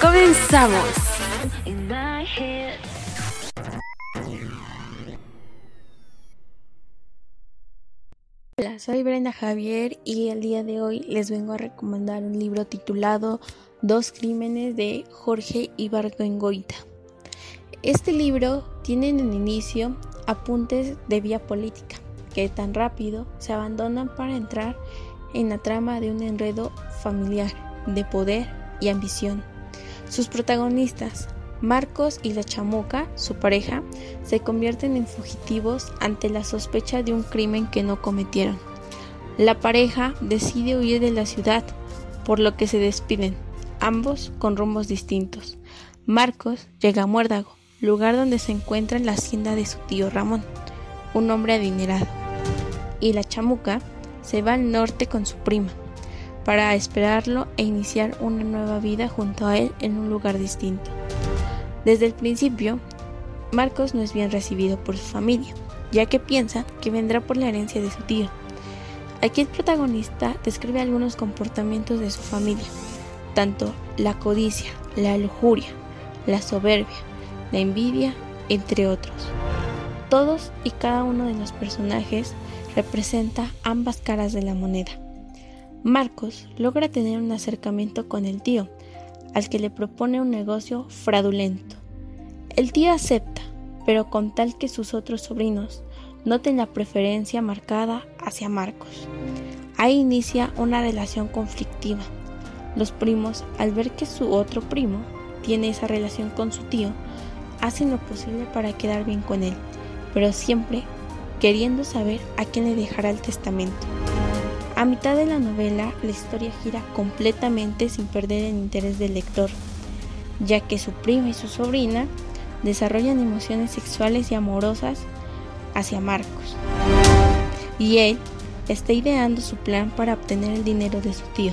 Comenzamos. Hola, soy Brenda Javier y el día de hoy les vengo a recomendar un libro titulado Dos crímenes de Jorge Ibargüengoita. Este libro tiene en el inicio apuntes de vía política que tan rápido se abandonan para entrar en la trama de un enredo familiar de poder y ambición sus protagonistas, Marcos y la chamuca, su pareja, se convierten en fugitivos ante la sospecha de un crimen que no cometieron. La pareja decide huir de la ciudad, por lo que se despiden, ambos con rumbos distintos. Marcos llega a Muérdago, lugar donde se encuentra la hacienda de su tío Ramón, un hombre adinerado. Y la chamuca se va al norte con su prima, para esperarlo e iniciar una nueva vida junto a él en un lugar distinto. Desde el principio, Marcos no es bien recibido por su familia, ya que piensa que vendrá por la herencia de su tío. Aquí el protagonista describe algunos comportamientos de su familia, tanto la codicia, la lujuria, la soberbia, la envidia, entre otros. Todos y cada uno de los personajes representa ambas caras de la moneda. Marcos logra tener un acercamiento con el tío, al que le propone un negocio fraudulento. El tío acepta, pero con tal que sus otros sobrinos noten la preferencia marcada hacia Marcos. Ahí inicia una relación conflictiva. Los primos, al ver que su otro primo tiene esa relación con su tío, hacen lo posible para quedar bien con él, pero siempre queriendo saber a quién le dejará el testamento. A mitad de la novela, la historia gira completamente sin perder el interés del lector, ya que su prima y su sobrina desarrollan emociones sexuales y amorosas hacia Marcos. Y él está ideando su plan para obtener el dinero de su tío.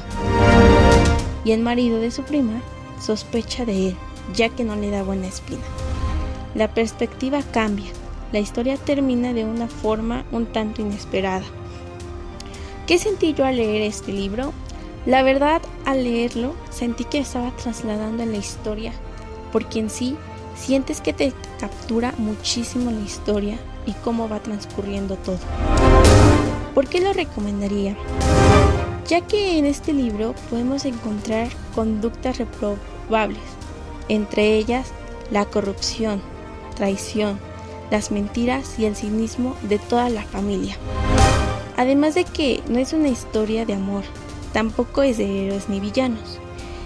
Y el marido de su prima sospecha de él, ya que no le da buena espina. La perspectiva cambia. La historia termina de una forma un tanto inesperada. ¿Qué sentí yo al leer este libro? La verdad, al leerlo, sentí que estaba trasladando la historia, porque en sí sientes que te captura muchísimo la historia y cómo va transcurriendo todo. ¿Por qué lo recomendaría? Ya que en este libro podemos encontrar conductas reprobables, entre ellas la corrupción, traición, las mentiras y el cinismo de toda la familia. Además de que no es una historia de amor, tampoco es de héroes ni villanos,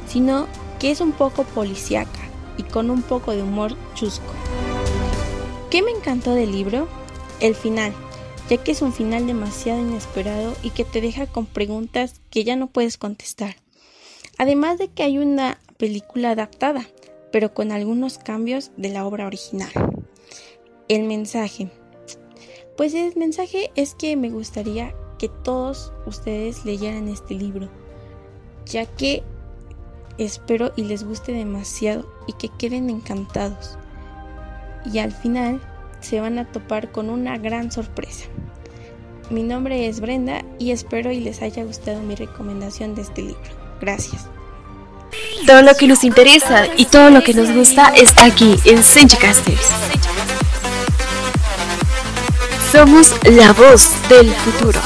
sino que es un poco policíaca y con un poco de humor chusco. ¿Qué me encantó del libro? El final, ya que es un final demasiado inesperado y que te deja con preguntas que ya no puedes contestar. Además de que hay una película adaptada, pero con algunos cambios de la obra original. El mensaje. Pues el mensaje es que me gustaría que todos ustedes leyeran este libro, ya que espero y les guste demasiado y que queden encantados. Y al final se van a topar con una gran sorpresa. Mi nombre es Brenda y espero y les haya gustado mi recomendación de este libro. Gracias. Todo lo que nos interesa y todo lo que nos gusta está aquí en Senchicasters. Somos la voz del futuro.